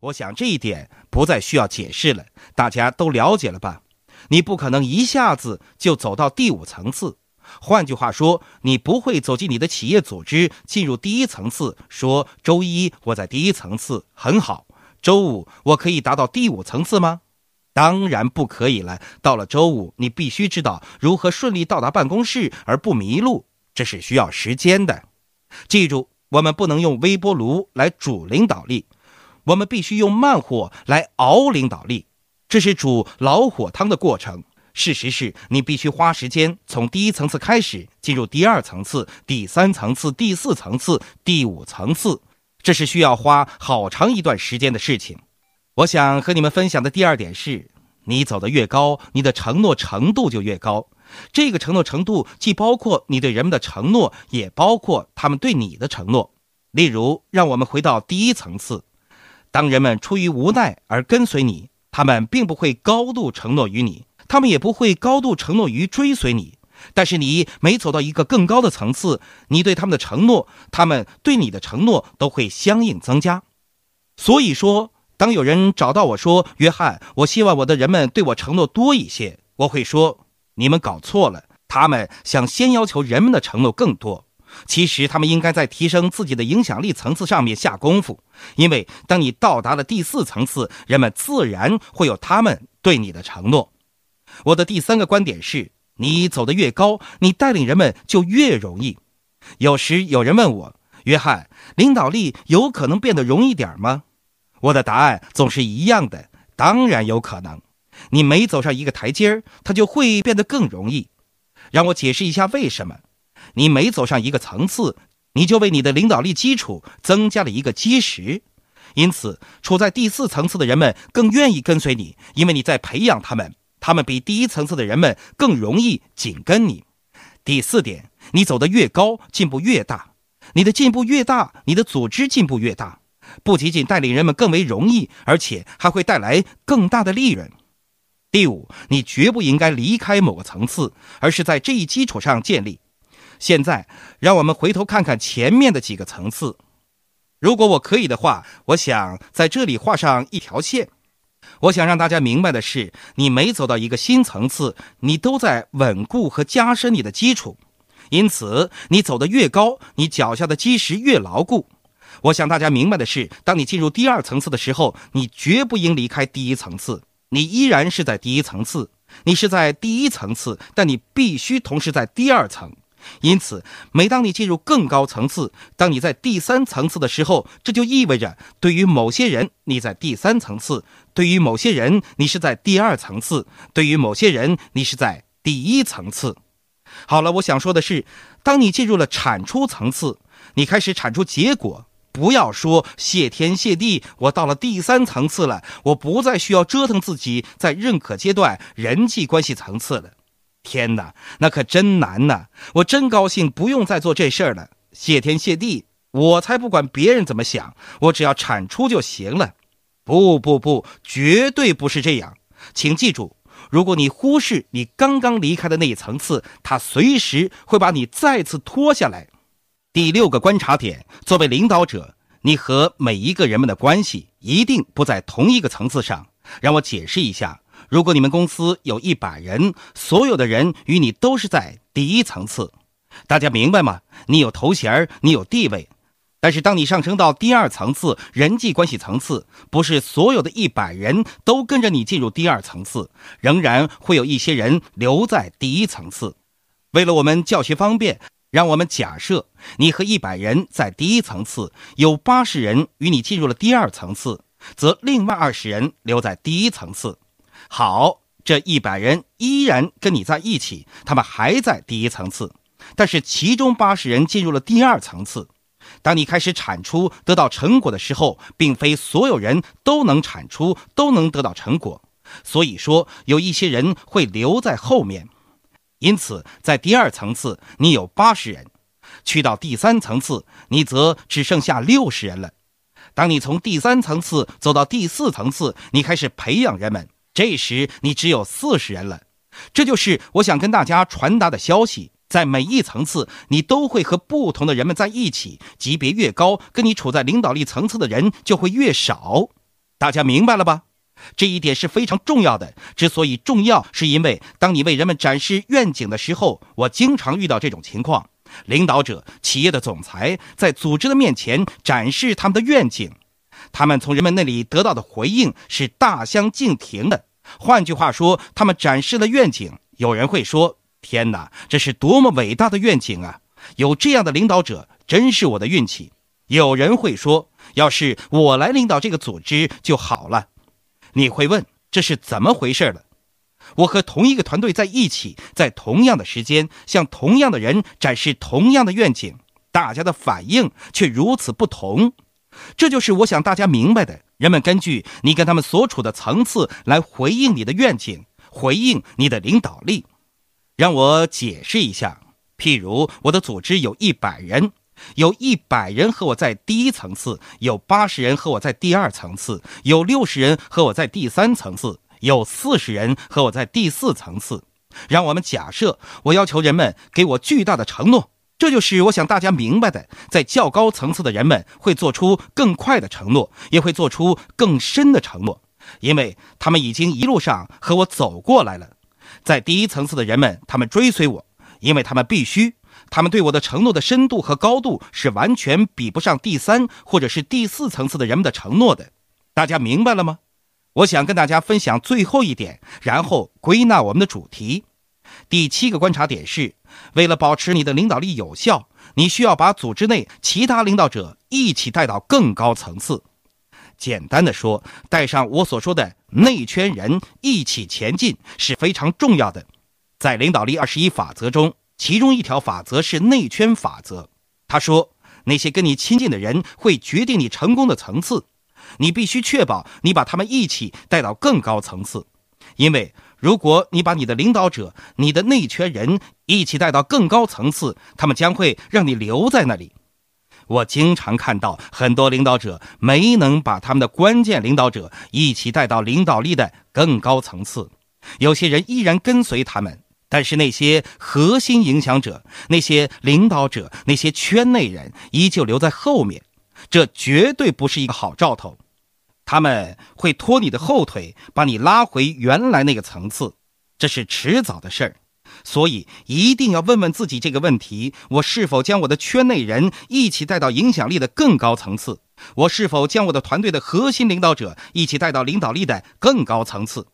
我想这一点不再需要解释了，大家都了解了吧？你不可能一下子就走到第五层次。换句话说，你不会走进你的企业组织，进入第一层次，说周一我在第一层次很好，周五我可以达到第五层次吗？当然不可以了。到了周五，你必须知道如何顺利到达办公室而不迷路，这是需要时间的。记住，我们不能用微波炉来煮领导力，我们必须用慢火来熬领导力，这是煮老火汤的过程。事实是你必须花时间从第一层次开始，进入第二层次、第三层次、第四层次、第五层次，这是需要花好长一段时间的事情。我想和你们分享的第二点是，你走得越高，你的承诺程度就越高。这个承诺程度既包括你对人们的承诺，也包括他们对你的承诺。例如，让我们回到第一层次，当人们出于无奈而跟随你，他们并不会高度承诺于你，他们也不会高度承诺于追随你。但是你每走到一个更高的层次，你对他们的承诺，他们对你的承诺都会相应增加。所以说。当有人找到我说：“约翰，我希望我的人们对我承诺多一些。”我会说：“你们搞错了，他们想先要求人们的承诺更多。其实他们应该在提升自己的影响力层次上面下功夫。因为当你到达了第四层次，人们自然会有他们对你的承诺。”我的第三个观点是：你走得越高，你带领人们就越容易。有时有人问我：“约翰，领导力有可能变得容易点吗？”我的答案总是一样的，当然有可能。你每走上一个台阶儿，它就会变得更容易。让我解释一下为什么。你每走上一个层次，你就为你的领导力基础增加了一个基石。因此，处在第四层次的人们更愿意跟随你，因为你在培养他们，他们比第一层次的人们更容易紧跟你。第四点，你走得越高，进步越大。你的进步越大，你的组织进步越大。不仅仅带领人们更为容易，而且还会带来更大的利润。第五，你绝不应该离开某个层次，而是在这一基础上建立。现在，让我们回头看看前面的几个层次。如果我可以的话，我想在这里画上一条线。我想让大家明白的是，你每走到一个新层次，你都在稳固和加深你的基础。因此，你走得越高，你脚下的基石越牢固。我想大家明白的是，当你进入第二层次的时候，你绝不应离开第一层次。你依然是在第一层次，你是在第一层次，但你必须同时在第二层。因此，每当你进入更高层次，当你在第三层次的时候，这就意味着，对于某些人你在第三层次，对于某些人你是在第二层次，对于某些人你是在第一层次。好了，我想说的是，当你进入了产出层次，你开始产出结果。不要说谢天谢地，我到了第三层次了，我不再需要折腾自己在认可阶段人际关系层次了。天哪，那可真难呐！我真高兴不用再做这事儿了。谢天谢地，我才不管别人怎么想，我只要产出就行了。不不不，绝对不是这样。请记住，如果你忽视你刚刚离开的那一层次，它随时会把你再次拖下来。第六个观察点：作为领导者，你和每一个人们的关系一定不在同一个层次上。让我解释一下：如果你们公司有一百人，所有的人与你都是在第一层次，大家明白吗？你有头衔，你有地位，但是当你上升到第二层次人际关系层次，不是所有的一百人都跟着你进入第二层次，仍然会有一些人留在第一层次。为了我们教学方便。让我们假设你和一百人在第一层次，有八十人与你进入了第二层次，则另外二十人留在第一层次。好，这一百人依然跟你在一起，他们还在第一层次，但是其中八十人进入了第二层次。当你开始产出、得到成果的时候，并非所有人都能产出、都能得到成果，所以说有一些人会留在后面。因此，在第二层次，你有八十人；去到第三层次，你则只剩下六十人了。当你从第三层次走到第四层次，你开始培养人们，这时你只有四十人了。这就是我想跟大家传达的消息：在每一层次，你都会和不同的人们在一起，级别越高，跟你处在领导力层次的人就会越少。大家明白了吧？这一点是非常重要的。之所以重要，是因为当你为人们展示愿景的时候，我经常遇到这种情况：领导者、企业的总裁在组织的面前展示他们的愿景，他们从人们那里得到的回应是大相径庭的。换句话说，他们展示了愿景，有人会说：“天哪，这是多么伟大的愿景啊！有这样的领导者，真是我的运气。”有人会说：“要是我来领导这个组织就好了。”你会问这是怎么回事了？我和同一个团队在一起，在同样的时间，向同样的人展示同样的愿景，大家的反应却如此不同。这就是我想大家明白的：人们根据你跟他们所处的层次来回应你的愿景，回应你的领导力。让我解释一下，譬如我的组织有一百人。有一百人和我在第一层次，有八十人和我在第二层次，有六十人和我在第三层次，有四十人和我在第四层次。让我们假设，我要求人们给我巨大的承诺，这就是我想大家明白的。在较高层次的人们会做出更快的承诺，也会做出更深的承诺，因为他们已经一路上和我走过来了。在第一层次的人们，他们追随我，因为他们必须。他们对我的承诺的深度和高度是完全比不上第三或者是第四层次的人们的承诺的，大家明白了吗？我想跟大家分享最后一点，然后归纳我们的主题。第七个观察点是：为了保持你的领导力有效，你需要把组织内其他领导者一起带到更高层次。简单的说，带上我所说的内圈人一起前进是非常重要的。在领导力二十一法则中。其中一条法则是内圈法则。他说：“那些跟你亲近的人会决定你成功的层次，你必须确保你把他们一起带到更高层次。因为如果你把你的领导者、你的内圈人一起带到更高层次，他们将会让你留在那里。我经常看到很多领导者没能把他们的关键领导者一起带到领导力的更高层次，有些人依然跟随他们。”但是那些核心影响者、那些领导者、那些圈内人依旧留在后面，这绝对不是一个好兆头。他们会拖你的后腿，把你拉回原来那个层次，这是迟早的事儿。所以一定要问问自己这个问题：我是否将我的圈内人一起带到影响力的更高层次？我是否将我的团队的核心领导者一起带到领导力的更高层次？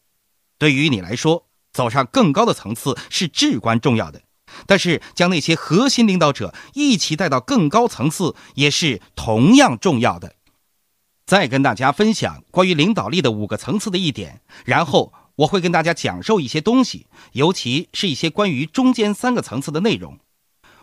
对于你来说。走上更高的层次是至关重要的，但是将那些核心领导者一起带到更高层次也是同样重要的。再跟大家分享关于领导力的五个层次的一点，然后我会跟大家讲授一些东西，尤其是一些关于中间三个层次的内容。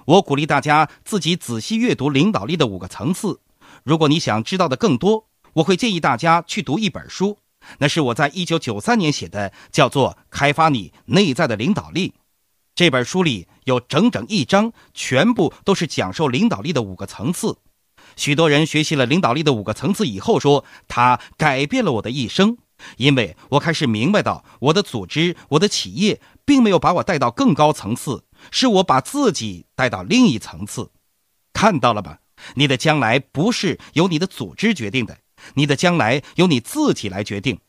我鼓励大家自己仔细阅读领导力的五个层次。如果你想知道的更多，我会建议大家去读一本书。那是我在一九九三年写的，叫做《开发你内在的领导力》。这本书里有整整一章，全部都是讲授领导力的五个层次。许多人学习了领导力的五个层次以后，说它改变了我的一生，因为我开始明白到，我的组织、我的企业并没有把我带到更高层次，是我把自己带到另一层次。看到了吧？你的将来不是由你的组织决定的。你的将来由你自己来决定，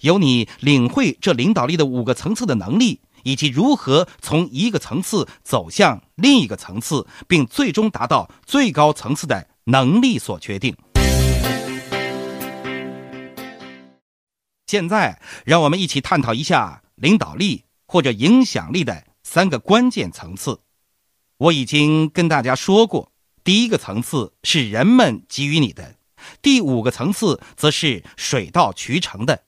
由你领会这领导力的五个层次的能力，以及如何从一个层次走向另一个层次，并最终达到最高层次的能力所决定。现在，让我们一起探讨一下领导力或者影响力的三个关键层次。我已经跟大家说过，第一个层次是人们给予你的。第五个层次则是水到渠成的，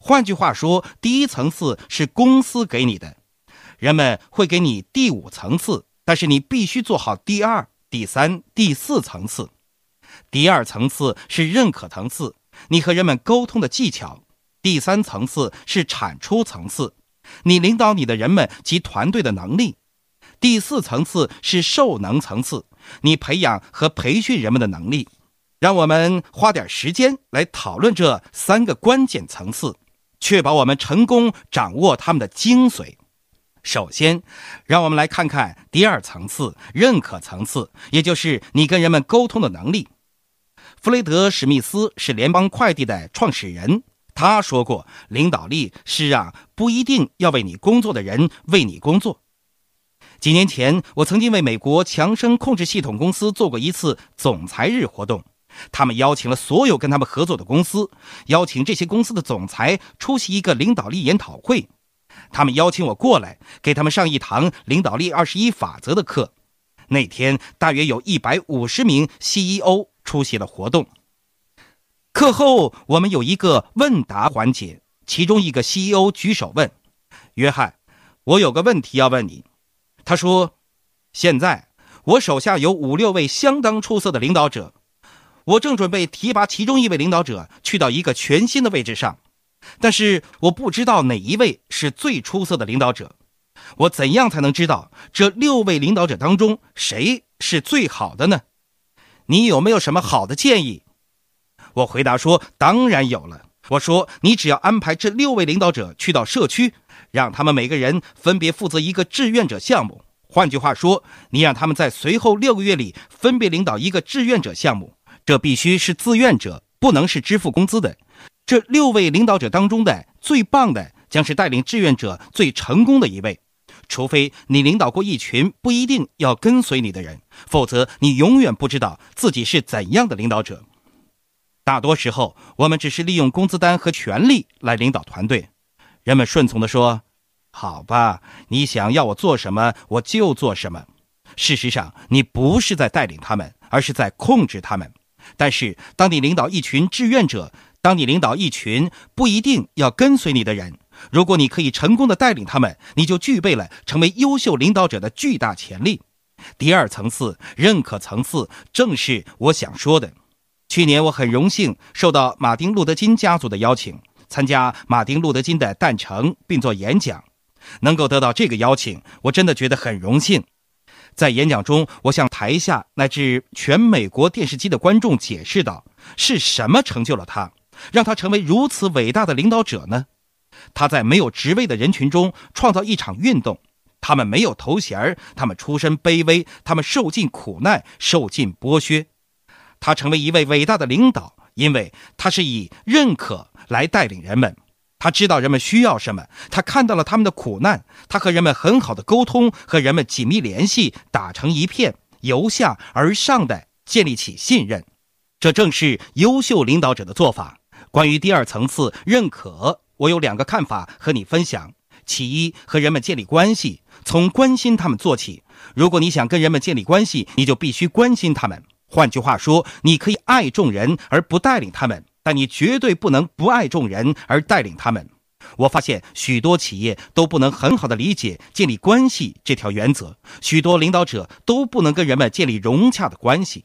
换句话说，第一层次是公司给你的，人们会给你第五层次，但是你必须做好第二、第三、第四层次。第二层次是认可层次，你和人们沟通的技巧；第三层次是产出层次，你领导你的人们及团队的能力；第四层次是授能层次，你培养和培训人们的能力。让我们花点时间来讨论这三个关键层次，确保我们成功掌握他们的精髓。首先，让我们来看看第二层次——认可层次，也就是你跟人们沟通的能力。弗雷德·史密斯是联邦快递的创始人，他说过：“领导力是让不一定要为你工作的人为你工作。”几年前，我曾经为美国强生控制系统公司做过一次总裁日活动，他们邀请了所有跟他们合作的公司，邀请这些公司的总裁出席一个领导力研讨会。他们邀请我过来，给他们上一堂领导力二十一法则的课。那天大约有一百五十名 CEO 出席了活动。课后，我们有一个问答环节，其中一个 CEO 举手问：“约翰，我有个问题要问你。”他说：“现在我手下有五六位相当出色的领导者，我正准备提拔其中一位领导者去到一个全新的位置上，但是我不知道哪一位是最出色的领导者。”我怎样才能知道这六位领导者当中谁是最好的呢？你有没有什么好的建议？我回答说：“当然有了。”我说：“你只要安排这六位领导者去到社区，让他们每个人分别负责一个志愿者项目。换句话说，你让他们在随后六个月里分别领导一个志愿者项目。这必须是自愿者，不能是支付工资的。这六位领导者当中的最棒的将是带领志愿者最成功的一位。”除非你领导过一群不一定要跟随你的人，否则你永远不知道自己是怎样的领导者。大多时候，我们只是利用工资单和权力来领导团队。人们顺从地说：“好吧，你想要我做什么，我就做什么。”事实上，你不是在带领他们，而是在控制他们。但是，当你领导一群志愿者，当你领导一群不一定要跟随你的人。如果你可以成功的带领他们，你就具备了成为优秀领导者的巨大潜力。第二层次认可层次，正是我想说的。去年我很荣幸受到马丁·路德·金家族的邀请，参加马丁·路德·金的诞辰并做演讲。能够得到这个邀请，我真的觉得很荣幸。在演讲中，我向台下乃至全美国电视机的观众解释道：是什么成就了他，让他成为如此伟大的领导者呢？他在没有职位的人群中创造一场运动，他们没有头衔他们出身卑微，他们受尽苦难，受尽剥削。他成为一位伟大的领导，因为他是以认可来带领人们。他知道人们需要什么，他看到了他们的苦难，他和人们很好的沟通，和人们紧密联系，打成一片，由下而上的建立起信任。这正是优秀领导者的做法。关于第二层次认可。我有两个看法和你分享。其一，和人们建立关系，从关心他们做起。如果你想跟人们建立关系，你就必须关心他们。换句话说，你可以爱众人而不带领他们，但你绝对不能不爱众人而带领他们。我发现许多企业都不能很好的理解建立关系这条原则，许多领导者都不能跟人们建立融洽的关系。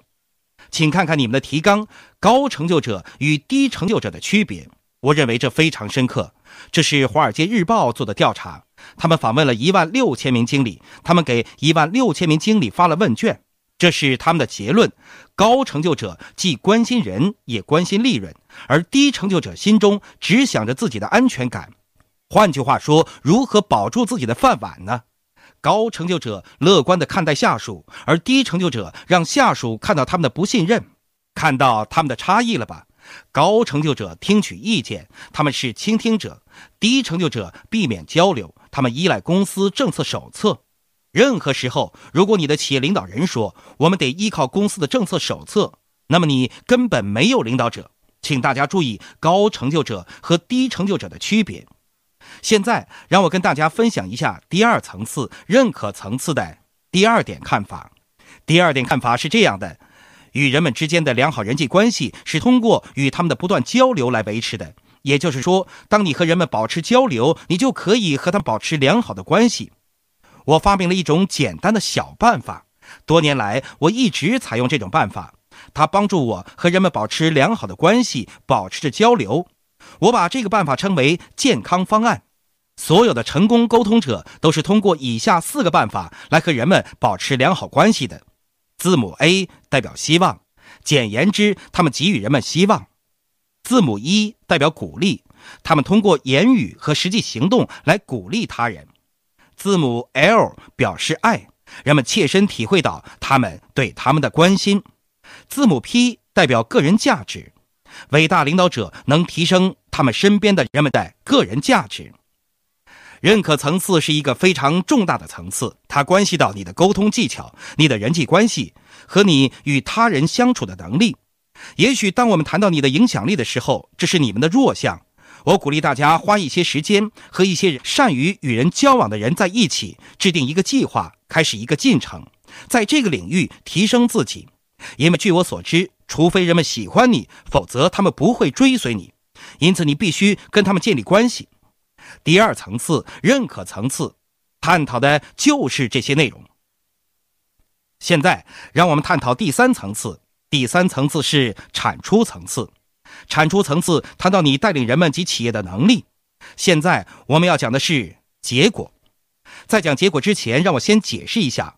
请看看你们的提纲：高成就者与低成就者的区别。我认为这非常深刻。这是《华尔街日报》做的调查，他们访问了一万六千名经理，他们给一万六千名经理发了问卷。这是他们的结论：高成就者既关心人，也关心利润；而低成就者心中只想着自己的安全感。换句话说，如何保住自己的饭碗呢？高成就者乐观地看待下属，而低成就者让下属看到他们的不信任，看到他们的差异了吧？高成就者听取意见，他们是倾听者；低成就者避免交流，他们依赖公司政策手册。任何时候，如果你的企业领导人说我们得依靠公司的政策手册，那么你根本没有领导者。请大家注意高成就者和低成就者的区别。现在，让我跟大家分享一下第二层次认可层次的第二点看法。第二点看法是这样的。与人们之间的良好人际关系是通过与他们的不断交流来维持的。也就是说，当你和人们保持交流，你就可以和他们保持良好的关系。我发明了一种简单的小办法，多年来我一直采用这种办法，它帮助我和人们保持良好的关系，保持着交流。我把这个办法称为健康方案。所有的成功沟通者都是通过以下四个办法来和人们保持良好关系的。字母 A 代表希望，简言之，他们给予人们希望。字母 E 代表鼓励，他们通过言语和实际行动来鼓励他人。字母 L 表示爱，人们切身体会到他们对他们的关心。字母 P 代表个人价值。伟大领导者能提升他们身边的人们的个人价值。认可层次是一个非常重大的层次，它关系到你的沟通技巧、你的人际关系和你与他人相处的能力。也许当我们谈到你的影响力的时候，这是你们的弱项。我鼓励大家花一些时间和一些善于与人交往的人在一起，制定一个计划，开始一个进程，在这个领域提升自己。因为据我所知，除非人们喜欢你，否则他们不会追随你。因此，你必须跟他们建立关系。第二层次，认可层次，探讨的就是这些内容。现在，让我们探讨第三层次。第三层次是产出层次。产出层次谈到你带领人们及企业的能力。现在我们要讲的是结果。在讲结果之前，让我先解释一下。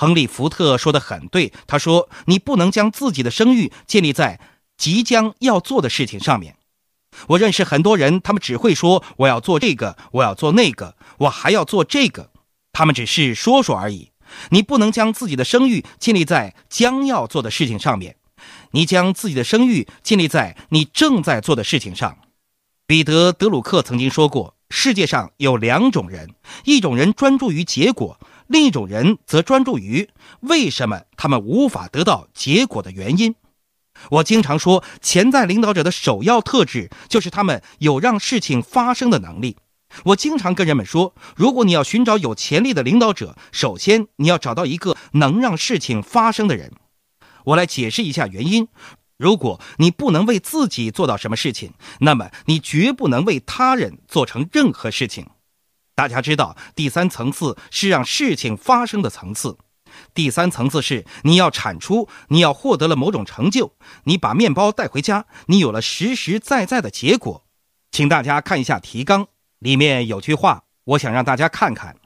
亨利·福特说的很对，他说：“你不能将自己的声誉建立在即将要做的事情上面。”我认识很多人，他们只会说：“我要做这个，我要做那个，我还要做这个。”他们只是说说而已。你不能将自己的声誉建立在将要做的事情上面，你将自己的声誉建立在你正在做的事情上。彼得·德鲁克曾经说过：“世界上有两种人，一种人专注于结果。”另一种人则专注于为什么他们无法得到结果的原因。我经常说，潜在领导者的首要特质就是他们有让事情发生的能力。我经常跟人们说，如果你要寻找有潜力的领导者，首先你要找到一个能让事情发生的人。我来解释一下原因：如果你不能为自己做到什么事情，那么你绝不能为他人做成任何事情。大家知道，第三层次是让事情发生的层次。第三层次是你要产出，你要获得了某种成就，你把面包带回家，你有了实实在在的结果。请大家看一下提纲，里面有句话，我想让大家看看。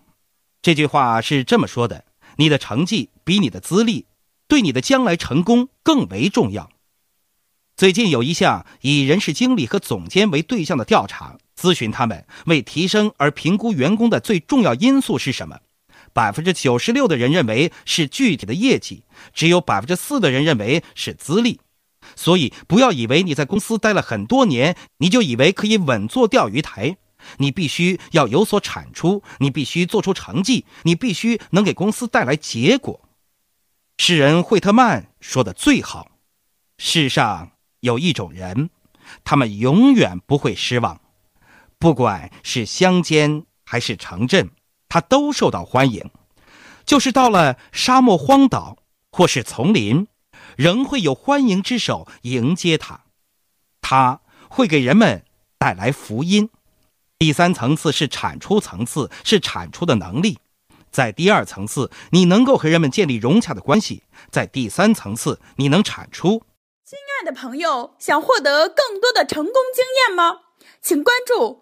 这句话是这么说的：你的成绩比你的资历对你的将来成功更为重要。最近有一项以人事经理和总监为对象的调查。咨询他们为提升而评估员工的最重要因素是什么？百分之九十六的人认为是具体的业绩，只有百分之四的人认为是资历。所以不要以为你在公司待了很多年，你就以为可以稳坐钓鱼台。你必须要有所产出，你必须做出成绩，你必须能给公司带来结果。诗人惠特曼说的最好：世上有一种人，他们永远不会失望。不管是乡间还是城镇，它都受到欢迎。就是到了沙漠荒岛或是丛林，仍会有欢迎之手迎接它。它会给人们带来福音。第三层次是产出层次，是产出的能力。在第二层次，你能够和人们建立融洽的关系；在第三层次，你能产出。亲爱的朋友，想获得更多的成功经验吗？请关注。